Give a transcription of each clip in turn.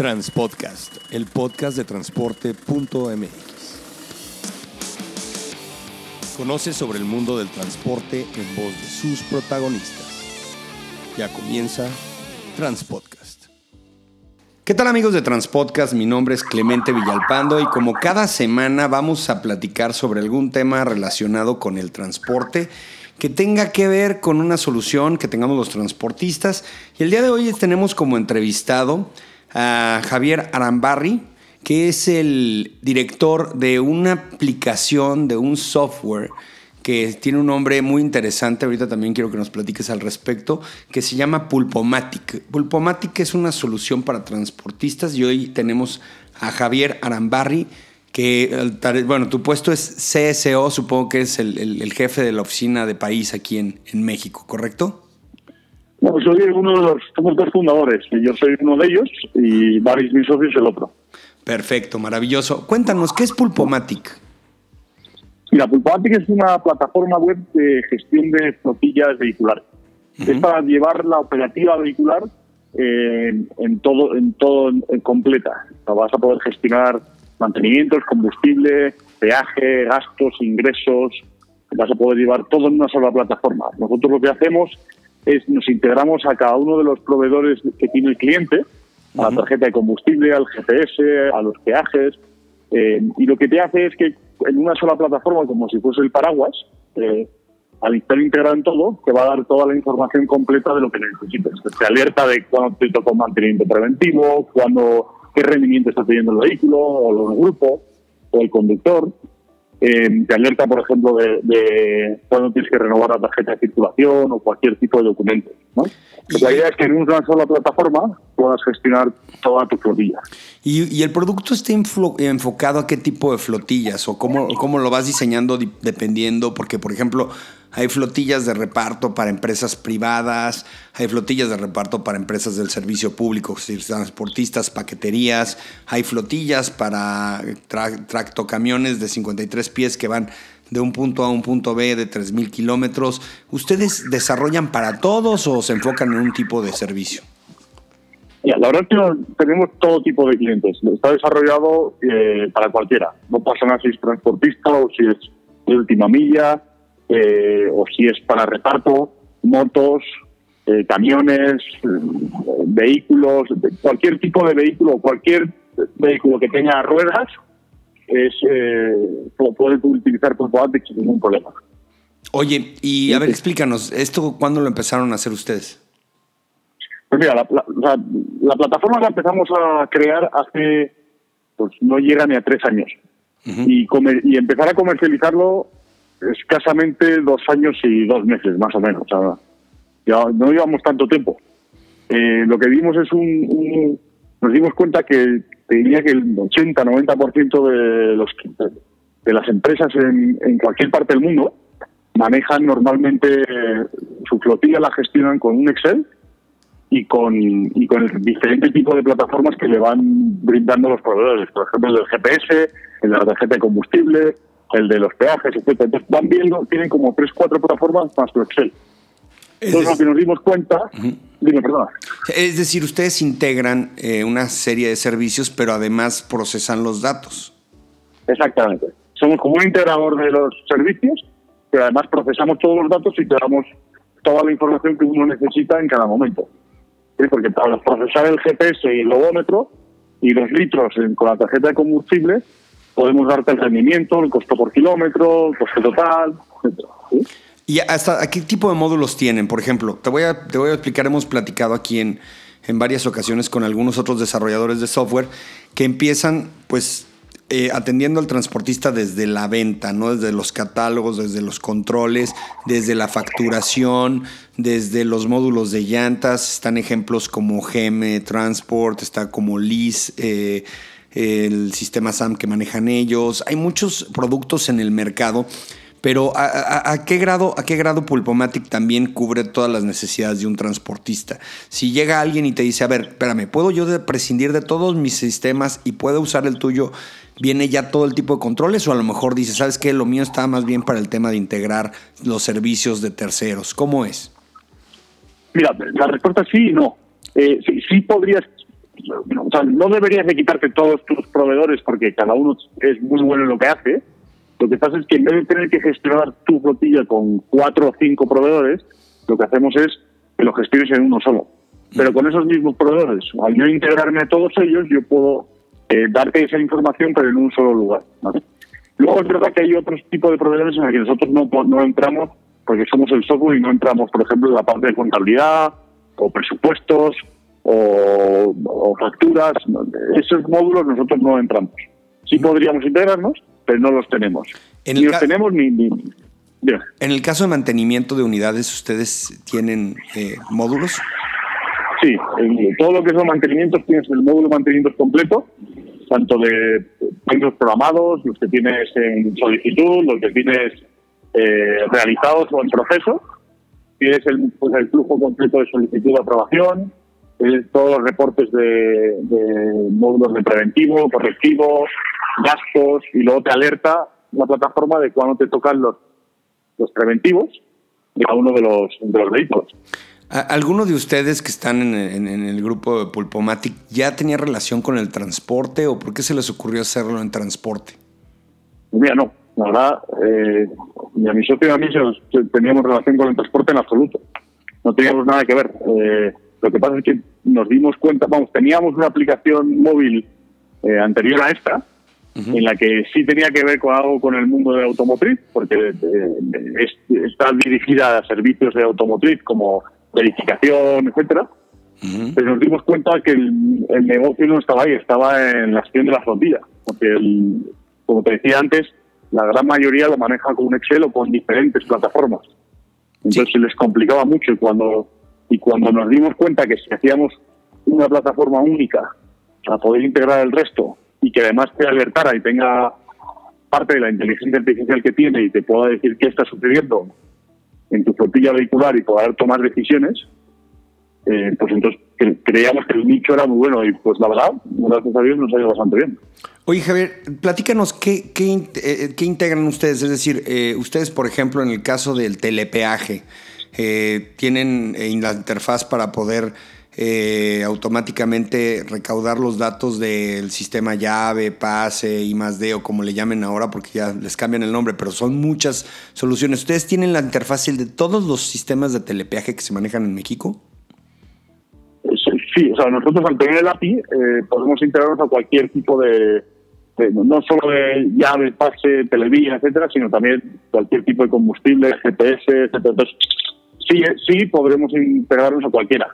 Transpodcast, el podcast de transporte.mx. Conoce sobre el mundo del transporte en voz de sus protagonistas. Ya comienza Transpodcast. ¿Qué tal amigos de Transpodcast? Mi nombre es Clemente Villalpando y como cada semana vamos a platicar sobre algún tema relacionado con el transporte que tenga que ver con una solución que tengamos los transportistas. Y el día de hoy tenemos como entrevistado a Javier Arambarri, que es el director de una aplicación, de un software que tiene un nombre muy interesante, ahorita también quiero que nos platiques al respecto, que se llama Pulpomatic. Pulpomatic es una solución para transportistas y hoy tenemos a Javier Arambarri, que, bueno, tu puesto es CSO, supongo que es el, jefe de la oficina de país aquí en, en México, ¿correcto? Bueno, soy uno de los, somos dos fundadores, y yo soy uno de ellos y Baris, mi socio, es el otro. Perfecto, maravilloso. Cuéntanos, ¿qué es Pulpomatic? Mira, Pulpomatic es una plataforma web de gestión de flotillas vehiculares. Es para llevar la operativa vehicular eh, en todo, en todo en completa. vas a poder gestionar mantenimientos, combustible, peaje, gastos, ingresos. Vas a poder llevar todo en una sola plataforma. Nosotros lo que hacemos es nos integramos a cada uno de los proveedores que tiene el cliente, a la tarjeta de combustible, al GPS, a los peajes, eh, y lo que te hace es que en una sola plataforma, como si fuese el paraguas, eh, al estar integrado en todo, te va a dar toda la información completa de lo que necesites. Te alerta de cuándo te toca un mantenimiento preventivo, cuándo, qué rendimiento está teniendo el vehículo, o el grupo, o el conductor. Eh, te alerta, por ejemplo, de, cuando tienes que renovar la tarjeta de circulación o cualquier tipo de documento. La idea es que en una sola plataforma puedas gestionar toda tu flotilla. ¿Y, el producto está enfocado a qué tipo de flotillas o cómo, cómo lo vas diseñando dependiendo? Porque, por ejemplo, hay flotillas de reparto para empresas privadas, hay flotillas de reparto para empresas del servicio público, transportistas, paqueterías, hay flotillas para tractocamiones de 53 pies que van de un punto A un punto B de 3.000 kilómetros. ¿Ustedes desarrollan para todos o se enfocan en un tipo de servicio? la verdad es que tenemos todo tipo de clientes. Está desarrollado eh, para cualquiera. No pasa nada si es transportista o si es de última milla eh, o si es para reparto, motos, eh, camiones, eh, vehículos, cualquier tipo de vehículo, cualquier vehículo que tenga ruedas, es puede utilizar Pulpoatic sin ningún problema. Oye, y a ver, explícanos, ¿esto cuándo lo empezaron a hacer ustedes? Pues mira, la, plataforma la empezamos a crear hace, pues no llega ni a tres años. y, y empezar a comercializarlo escasamente dos años y dos meses, más o menos. ya no llevamos tanto tiempo. Eh, lo que vimos es un, Nos dimos cuenta que diría que el 80-90% de, los, de las empresas en, en cualquier parte del mundo manejan normalmente su flotilla, la gestionan con un Excel y con, y con el diferente tipo de plataformas que le van brindando los proveedores. Por ejemplo, el GPS, el de la tarjeta de combustible, el de los peajes, etcétera. Entonces van viendo, tienen como tres, cuatro plataformas más tu Excel. Entonces, lo que nos dimos cuenta, dime, perdona. Es decir, ustedes integran eh, una serie de servicios, pero además procesan los datos. Exactamente. Somos como un integrador de los servicios, pero además procesamos todos los datos y te damos toda la información que uno necesita en cada momento. Porque para procesar el GPS y el logómetro y los litros con la tarjeta de combustible, podemos darte el rendimiento, el costo por kilómetro, el coste total, etc. ¿Y hasta qué tipo de módulos tienen? Por ejemplo, te voy a, te voy a explicar, hemos platicado aquí en, en varias ocasiones con algunos otros desarrolladores de software que empiezan pues eh, atendiendo al transportista desde la venta, ¿no? Desde los catálogos, desde los controles, desde la facturación, desde los módulos de llantas. Están ejemplos como GM Transport, está como LIS, eh, el sistema SAM que manejan ellos. Hay muchos productos en el mercado, pero ¿a, qué grado, ¿a qué grado Pulpomatic también cubre todas las necesidades de un transportista? Si llega alguien y te dice, a ver, espérame, ¿puedo yo prescindir de todos mis sistemas y puedo usar el tuyo? ¿Viene ya todo el tipo de controles? O a lo mejor dice, ¿sabes qué? Lo mío está más bien para el tema de integrar los servicios de terceros. ¿Cómo es? Mira, la respuesta es sí y no. Eh, sí, sí podrías no deberías de quitarte todos tus proveedores porque cada uno es muy bueno en lo que hace. Lo que pasa es que en vez de tener que gestionar tu flotilla con cuatro o cinco proveedores, lo que hacemos es que lo gestiones en uno solo. Pero con esos mismos proveedores, al yo integrarme a todos ellos, yo puedo eh, darte esa información, pero en un solo lugar. Luego es que hay otros tipos de proveedores en los que nosotros no, no entramos porque somos el software y no entramos, por ejemplo, en la parte de contabilidad o presupuestos o, facturas. Esos módulos nosotros no entramos. Sí podríamos integrarnos, pero no los tenemos. ni los tenemos ni... En el caso de mantenimiento de unidades, ¿ustedes tienen eh, módulos? Sí, en todo lo que son mantenimientos tienes el módulo de mantenimiento completo, tanto de módulos programados, los que tienes en solicitud, los que tienes eh, realizados o en proceso. Tienes el, pues, el flujo completo de solicitud de aprobación, todos los reportes de, módulos de preventivo, correctivo, gastos, y luego te alerta la plataforma de cuándo te tocan los, los preventivos de cada uno de los, de los vehículos. ¿Alguno de ustedes que están en, el grupo de Pulpomatic ya tenía relación con el transporte o por qué se les ocurrió hacerlo en transporte? Mira, no. La verdad, eh, ni a mi socio ni a mí teníamos relación con el transporte en absoluto. No teníamos nada que ver. Eh, lo que pasa es que nos dimos cuenta, vamos, teníamos una aplicación móvil eh, anterior a esta, en la que sí tenía que ver con algo con el mundo de automotriz, porque eh, está dirigida a servicios de automotriz como verificación, etcétera. Pero nos dimos cuenta que el, negocio no estaba ahí, estaba en la gestión de la flotilla, porque como te decía antes, la gran mayoría lo maneja con un Excel o con diferentes plataformas. Entonces se les complicaba mucho y cuando y cuando nos dimos cuenta que si hacíamos una plataforma única para poder integrar el resto y que además te alertara y tenga parte de la inteligencia artificial que tiene y te pueda decir qué está sucediendo en tu flotilla vehicular y poder tomar decisiones, eh, pues entonces creíamos que el nicho era muy bueno y pues la verdad, gracias a Dios nos ha ido bastante bien. Oye Javier, platícanos qué, qué, eh, qué integran ustedes, es decir, eh, ustedes por ejemplo en el caso del telepeaje, eh, tienen eh, la interfaz para poder eh, automáticamente recaudar los datos del sistema llave, pase, y más D o como le llamen ahora, porque ya les cambian el nombre, pero son muchas soluciones. ¿Ustedes tienen la interfaz de todos los sistemas de telepeaje que se manejan en México? Sí, o sea, nosotros al tener el API podemos integrarnos a cualquier tipo de, no solo de llave, pase, televía, etcétera, sino también cualquier tipo de combustible, GPS, etcétera. Entonces, sí, sí podremos integrarnos a cualquiera.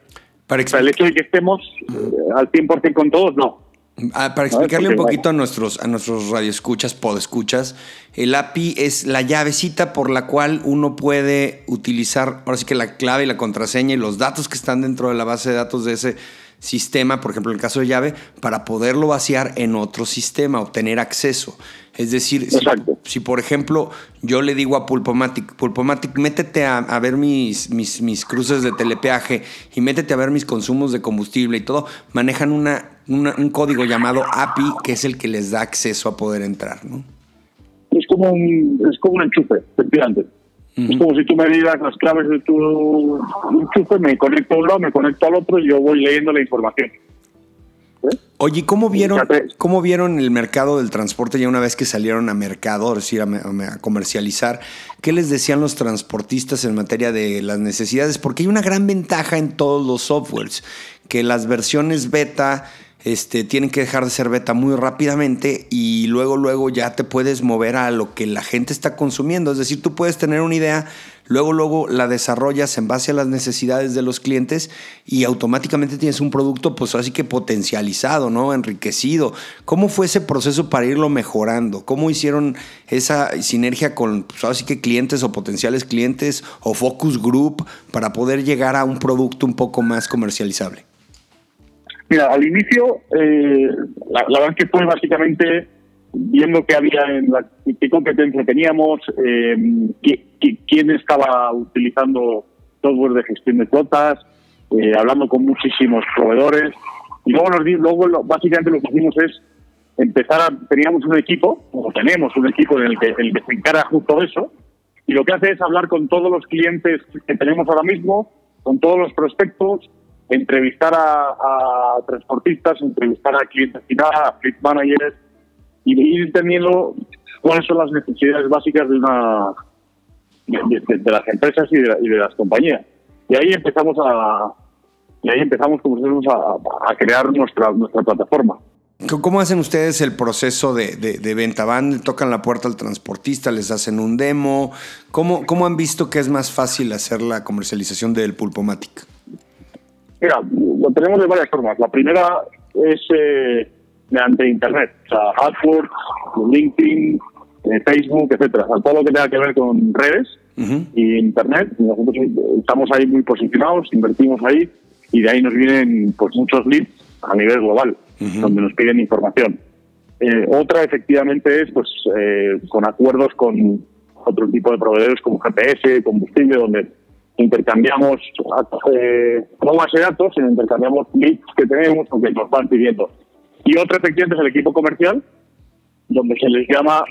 Para el hecho de que estemos eh, al 100% con todos, no. Ah, para explicarle un poquito a nuestros, a nuestros radioescuchas, podescuchas, el API es la llavecita por la cual uno puede utilizar, ahora sí que la clave y la contraseña y los datos que están dentro de la base de datos de ese sistema, por ejemplo en el caso de llave, para poderlo vaciar en otro sistema, obtener acceso. Es decir, si, por ejemplo yo le digo a Pulpomatic, Pulpomatic, métete a, ver mis, mis, mis, cruces de telepeaje y métete a ver mis consumos de combustible y todo, manejan una, un código llamado API que es el que les da acceso a poder entrar, ¿no? Es como un, es como un enchufe, efectivamente. Es como si tú me dieras las claves de tu enchufe, me conecto a un lado, me conecto al otro y yo voy leyendo la información. Oye, ¿cómo vieron, ¿cómo vieron el mercado del transporte ya una vez que salieron a mercado, es decir, a, comercializar? ¿Qué les decían los transportistas en materia de las necesidades? Porque hay una gran ventaja en todos los softwares, que las versiones beta este, tienen que dejar de ser beta muy rápidamente y luego, luego ya te puedes mover a lo que la gente está consumiendo. Es decir, tú puedes tener una idea Luego, luego la desarrollas en base a las necesidades de los clientes y automáticamente tienes un producto, pues así que potencializado, ¿no? Enriquecido. ¿Cómo fue ese proceso para irlo mejorando? ¿Cómo hicieron esa sinergia con, pues así que clientes o potenciales clientes o focus group para poder llegar a un producto un poco más comercializable? Mira, al inicio, eh, la, la verdad que fue básicamente viendo qué había en la, qué competencia teníamos, eh, quién estaba utilizando software de gestión de flotas, eh, hablando con muchísimos proveedores. Y luego, nos, luego básicamente lo que hicimos es empezar a, teníamos un equipo, o tenemos un equipo en el que, el que se encarga justo eso, y lo que hace es hablar con todos los clientes que tenemos ahora mismo, con todos los prospectos, entrevistar a, transportistas, entrevistar a clientes finales, a fleet managers y ir entendiendo cuáles son las necesidades básicas de una de, las empresas y de, las compañías. Y ahí empezamos a y ahí empezamos como a, a crear nuestra nuestra plataforma. ¿Cómo hacen ustedes el proceso de, de, venta? ¿Van, tocan la puerta al transportista, les hacen un demo? ¿Cómo, ¿Cómo han visto que es más fácil hacer la comercialización del Pulpomatic? Mira, lo tenemos de varias formas. La primera es eh, mediante Internet, o sea, AdWords, LinkedIn, eh, Facebook, etcétera. O sea, todo lo que tenga que ver con redes y Internet. Nosotros estamos ahí muy posicionados, invertimos ahí y de ahí nos vienen pues muchos leads a nivel global donde nos piden información. Eh, otra, efectivamente, es pues eh, con acuerdos con otro tipo de proveedores como GPS, combustible, donde intercambiamos eh, no base de datos, sino intercambiamos leads que tenemos o que nos van pidiendo. Y otra, efectivamente, es el equipo comercial, donde se les llama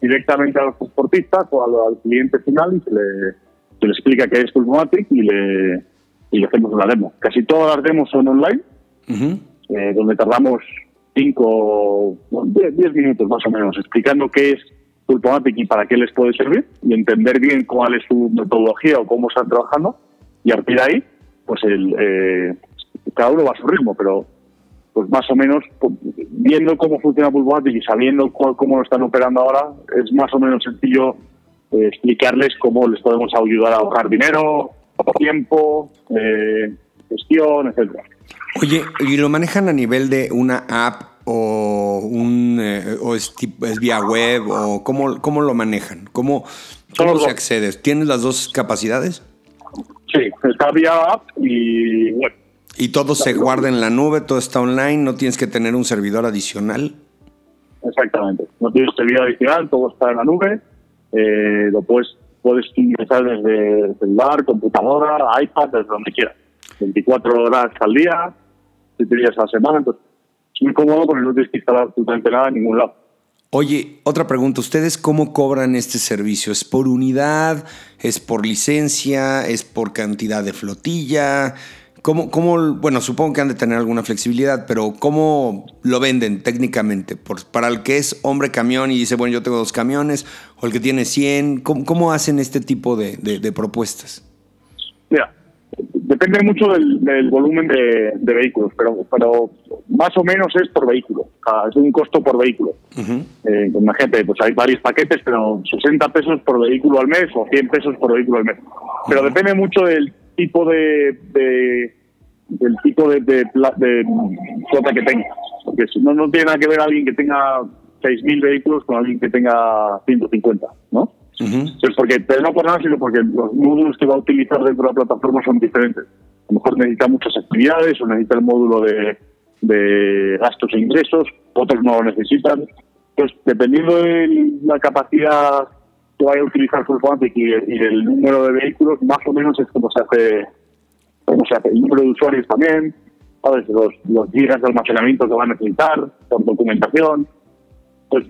directamente a los transportistas o al, cliente final y se le, se le explica qué es Pulmomatic y le, y le hacemos una demo. Casi todas las demos son online. Eh, donde tardamos 5, 10 minutos más o menos explicando qué es Pulpomatic y para qué les puede servir y entender bien cuál es su metodología o cómo están trabajando y a partir de ahí, pues el, eh, cada uno va a su ritmo, pero pues más o menos pues, viendo cómo funciona Pulpomatic y sabiendo cómo lo están operando ahora, es más o menos sencillo eh, explicarles cómo les podemos ayudar a ahorrar dinero, tiempo, gestión, etcétera. Oye, ¿y lo manejan a nivel de una app o un eh, o es, vía web o cómo, cómo lo manejan? ¿Cómo, cómo se accede? ¿Tienes las dos capacidades? Sí, está vía app y web. ¿Y todo se guarda en la nube, todo está online, no tienes que tener un servidor adicional? Exactamente, no tienes servidor adicional, todo está en la nube, eh, lo puedes, puedes ingresar desde celular, computadora, iPad, desde donde quieras. 24 horas al día, 7 días a la semana. Entonces, es muy cómodo porque no tienes que instalar absolutamente nada en ningún lado. Oye, otra pregunta. ¿Ustedes cómo cobran este servicio? ¿Es por unidad? ¿Es por licencia? ¿Es por cantidad de flotilla? ¿Cómo, cómo, bueno, supongo que han de tener alguna flexibilidad, pero ¿cómo lo venden técnicamente? Para el que es hombre camión y dice, bueno, yo tengo dos camiones, o el que tiene 100, ¿cómo, hacen este tipo de propuestas? Depende mucho del, volumen de, vehículos, pero, pero más o menos es por vehículo. es un costo por vehículo. Eh, imagínate, pues hay varios paquetes, pero 60 pesos por vehículo al mes o 100 pesos por vehículo al mes. Pero depende mucho del tipo de, del tipo de, de, flota que tenga. Porque no, no tiene nada que ver alguien que tenga 6.000 vehículos con alguien que tenga 150, ¿no? Porque, pero no por nada, sino porque los módulos que va a utilizar dentro de la plataforma son diferentes. A lo mejor necesita muchas actividades o necesita el módulo de, de gastos e ingresos, otros no lo necesitan. Pues dependiendo de la capacidad que vaya a utilizar Fullfomatic y, y el número de vehículos, más o menos es como se hace, como se hace. el número de usuarios también, ¿sabes? Los, los gigas de almacenamiento que va a necesitar, por documentación. Pues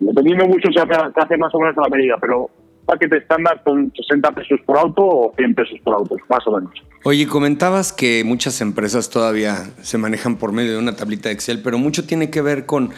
Dependiendo mucho se hace, más o menos a la medida, pero paquete estándar con 60 pesos por auto o 100 pesos por auto, más o menos. Oye, comentabas que muchas empresas todavía se manejan por medio de una tablita de Excel, pero mucho tiene que ver con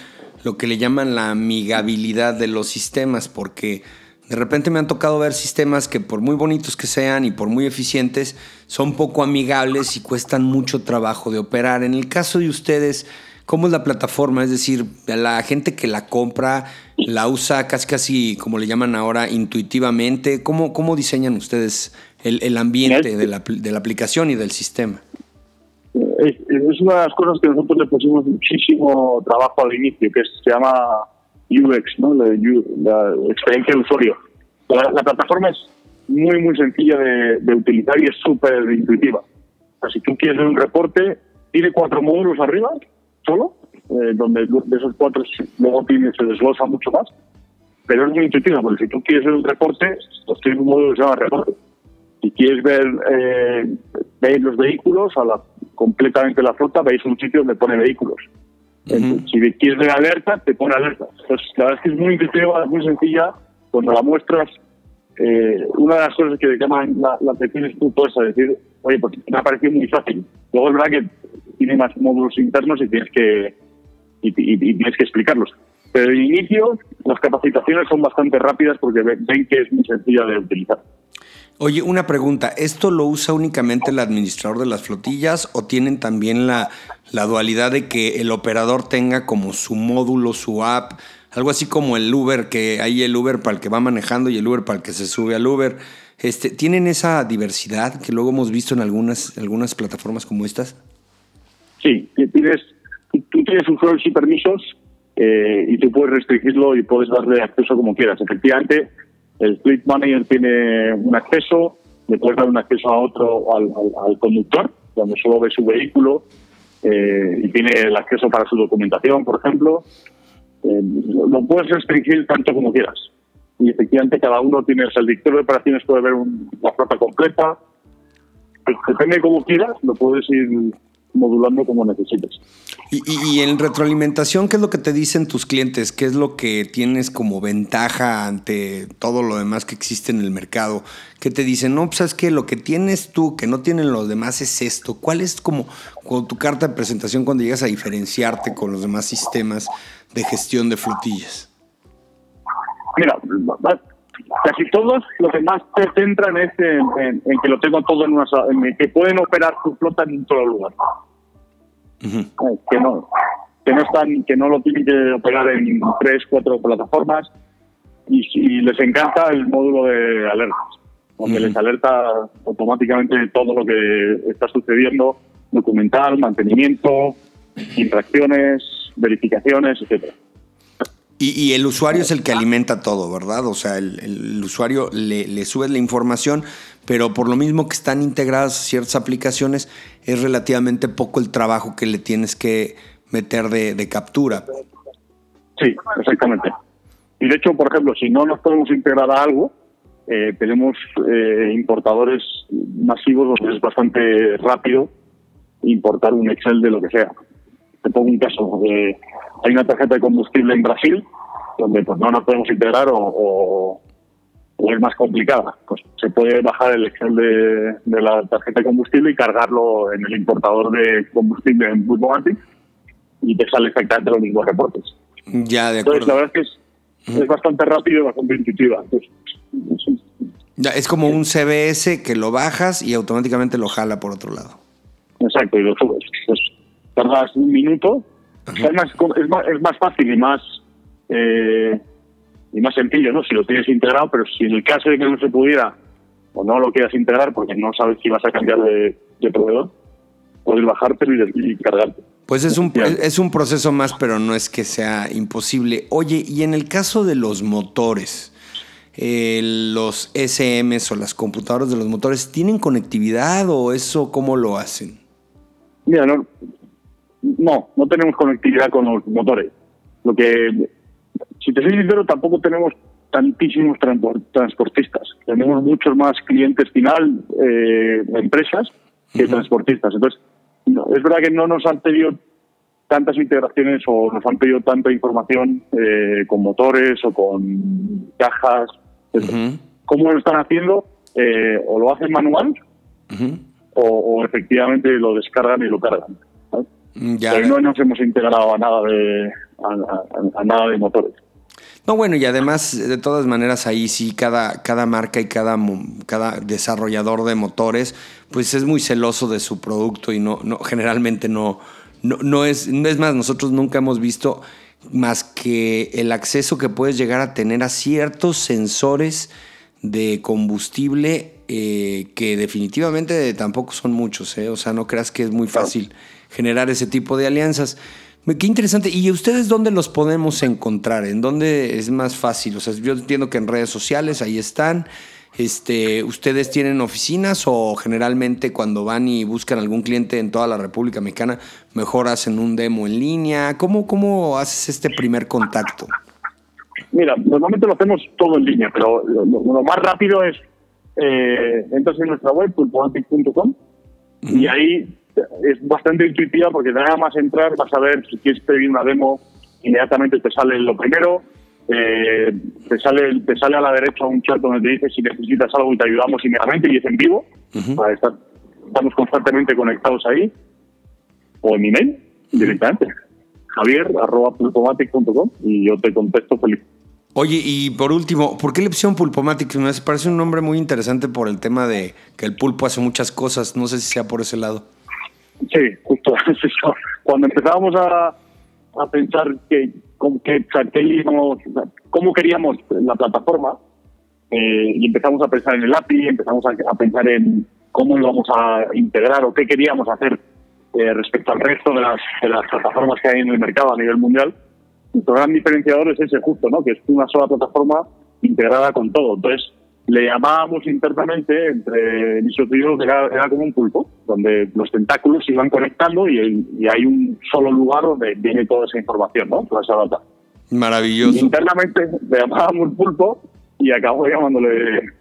lo que le llaman la amigabilidad de los sistemas, porque de repente me han tocado ver sistemas que por muy bonitos que sean y por muy eficientes, son poco amigables y cuestan mucho trabajo de operar. En el caso de ustedes, ¿Cómo es la plataforma? Es decir, la gente que la compra la usa casi casi, como le llaman ahora, intuitivamente. ¿Cómo, cómo diseñan ustedes el, ambiente de la, de la, aplicación y del sistema? Es, una de las cosas que nosotros le pusimos muchísimo trabajo al inicio, que se llama UX, ¿no? la, experiencia de usuario. La, plataforma es muy, muy sencilla de, utilizar y es súper intuitiva. si tú quieres ver un reporte, tiene cuatro módulos arriba solo, eh, donde de esos cuatro luego tiene, se desglosa mucho más, pero es muy intuitivo, porque si tú quieres ver un reporte, pues tiene un módulo que se llama reporte. Si quieres ver, eh, veis los vehículos, a la, completamente la flota, veis un sitio donde pone vehículos. si quieres ver alerta, te pone alerta. Entonces, la verdad es que es muy intuitiva, es muy sencilla. Cuando la muestras, eh, una de las cosas que llaman la, la atención es tú puedes decir, oye, pues me ha parecido muy fácil. Luego es verdad que tiene más módulos internos y tienes que, y, tienes que explicarlos. Pero de inicio, las capacitaciones son bastante rápidas porque ven que es muy sencilla de utilizar. Oye, una pregunta, ¿esto lo usa únicamente el administrador de las flotillas o tienen también la, la dualidad de que el operador tenga como su módulo, su app, algo así como el Uber, que hay el Uber para el que va manejando y el Uber para el que se sube al Uber? Este, ¿Tienen esa diversidad que luego hemos visto en algunas, algunas plataformas como estas? Sí, tienes, tú tienes usuarios y permisos eh, y tú puedes restringirlo y puedes darle acceso como quieras. Efectivamente, el Fleet Manager tiene un acceso, le puedes dar un acceso a otro, al, conductor, cuando solo ve su vehículo, eh, y tiene el acceso para su documentación, por ejemplo. Eh, lo puedes restringir tanto como quieras. Y efectivamente cada uno tiene, el dictador de operaciones puede ver la flota completa. Depende de cómo quieras, lo puedes ir modulando como necesites. Y, en retroalimentación, ¿qué es lo que te dicen tus clientes? ¿Qué es lo que tienes como ventaja ante todo lo demás que existe en el mercado? ¿Qué te dicen? No, pues es que lo que tienes tú, que no tienen los demás, es esto. ¿Cuál es como, tu carta de presentación cuando llegas a diferenciarte con los demás sistemas de gestión de flotillas? Mira, casi todos los demás se centran en, que lo tengo todo en una en que pueden operar su flota en un solo lugar. Que no que no están que no lo tienen que operar en tres cuatro plataformas y, les encanta el módulo de alertas donde les alerta automáticamente todo lo que está sucediendo documental mantenimiento interacciones verificaciones etcétera. Y, el usuario es el que alimenta todo, ¿verdad? O sea, el, usuario le, le, sube la información, pero por lo mismo que están integradas ciertas aplicaciones, es relativamente poco el trabajo que le tienes que meter de, captura. Sí, exactamente. Y de hecho, por ejemplo, si no nos podemos integrar a algo, eh, tenemos eh, importadores masivos donde es bastante rápido importar un Excel de lo que sea. Te pongo un caso. Eh, hay una tarjeta de combustible en Brasil donde pues no nos podemos integrar o, es más complicada. Pues se puede bajar el Excel de, la tarjeta de combustible y cargarlo en el importador de combustible en Bulbomatic y te sale exactamente los mismos reportes. Ya, de acuerdo. Entonces, la verdad es que es, bastante rápido y bastante intuitiva. ya, es como un CBS que lo bajas y automáticamente lo jala por otro lado. Exacto, y lo subes. Pues, tardas un minuto es más, es, más, fácil y más eh, y más sencillo, ¿no? Si lo tienes integrado, pero si en el caso de que no se pudiera o no lo quieras integrar porque no sabes si vas a cambiar de, proveedor, puedes bajarte y, cargarte. Pues es un, es un proceso más, pero no es que sea imposible. Oye, y en el caso de los motores, eh, los SMs o las computadoras de los motores, ¿tienen conectividad o eso cómo lo hacen? Mira, no, no, no tenemos conectividad con los motores. Lo que, si te soy sincero, tampoco tenemos tantísimos transportistas. Tenemos muchos más clientes final, eh, empresas, que transportistas. Entonces, es verdad que no nos han pedido tantas integraciones o nos han pedido tanta información eh, con motores o con cajas. ¿Cómo lo están haciendo? Eh, o lo hacen manual o, efectivamente lo descargan y lo cargan. Pero no nos hemos integrado a nada de, a, nada de motores. No, bueno, y además, de todas maneras, ahí sí, cada, cada marca y cada, cada desarrollador de motores, pues es muy celoso de su producto y no, no generalmente no, no, no, es, no es más, nosotros nunca hemos visto más que el acceso que puedes llegar a tener a ciertos sensores de combustible eh, que definitivamente tampoco son muchos, ¿eh? o sea, no creas que es muy fácil generar ese tipo de alianzas. Qué interesante. ¿Y ustedes dónde los podemos encontrar? ¿En dónde es más fácil? O sea, yo entiendo que en redes sociales ahí están. Este, ¿Ustedes tienen oficinas o generalmente cuando van y buscan algún cliente en toda la República Mexicana, mejor hacen un demo en línea? ¿Cómo, cómo haces este primer contacto? Mira, normalmente lo hacemos todo en línea, pero lo, más rápido es eh, entras en nuestra web, pulpoantic.com, y ahí es bastante intuitiva porque nada más entrar vas a ver si quieres pedir una demo, inmediatamente te sale lo primero, eh, te sale te sale a la derecha un chat donde te dice si necesitas algo y te ayudamos inmediatamente y es en vivo para estar estamos constantemente conectados ahí, o en mi mail directamente, javier.pulpomatic.com y yo te contesto feliz. Oye, y por último, ¿por qué la opción Pulpomatic? Me parece un nombre muy interesante por el tema de que el pulpo hace muchas cosas. No sé si sea por ese lado. Sí, justo eso. Cuando empezábamos a, a pensar que, que, cómo queríamos la plataforma, eh, y empezamos a pensar en el API, empezamos a, pensar en cómo íbamos a integrar o qué queríamos hacer eh, respecto al resto de las, de las plataformas que hay en el mercado a nivel mundial. Nuestro gran diferenciador es ese justo, ¿no? que es una sola plataforma integrada con todo. Entonces, le llamábamos internamente, entre mis yo, era, era, como un pulpo, donde los tentáculos se iban conectando y, hay un solo lugar donde viene toda esa información, ¿no? toda esa data. Maravilloso. internamente le llamábamos pulpo y acabo llamándole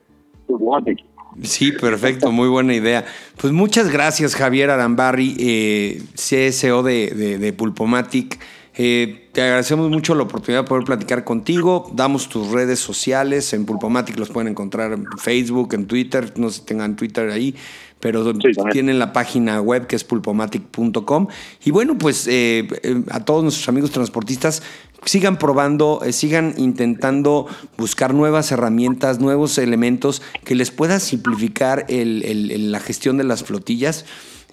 Pulpomatic. Sí, perfecto, muy buena idea. Pues muchas gracias, Javier Arambarri, eh, CSO de, de, Pulpomatic. Eh, te agradecemos mucho la oportunidad de poder platicar contigo. Damos tus redes sociales. En Pulpomatic los pueden encontrar en Facebook, en Twitter. No sé si tengan Twitter ahí, pero tienen la página web que es pulpomatic.com. Y bueno, pues eh, a todos nuestros amigos transportistas, sigan probando, eh, sigan intentando buscar nuevas herramientas, nuevos elementos que les pueda simplificar la gestión de las flotillas.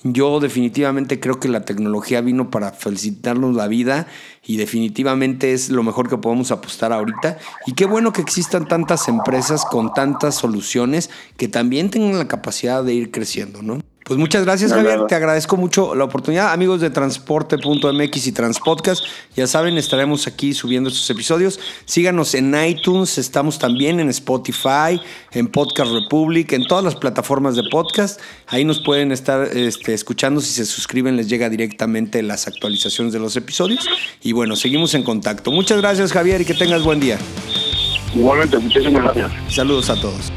Yo definitivamente creo que la tecnología vino para felicitarnos la vida y definitivamente es lo mejor que podemos apostar ahorita. Y qué bueno que existan tantas empresas con tantas soluciones que también tengan la capacidad de ir creciendo, ¿no? Pues muchas gracias, Javier. Te agradezco mucho la oportunidad. Amigos de Transporte.mx y Transpodcast, ya saben, estaremos aquí subiendo estos episodios. Síganos en iTunes, estamos también en Spotify, en Podcast Republic, en todas las plataformas de podcast. Ahí nos pueden estar este, escuchando. Si se suscriben, les llega directamente las actualizaciones de los episodios. Y bueno, seguimos en contacto. Muchas gracias, Javier, y que tengas buen día. Igualmente, muchísimas gracias. Saludos a todos.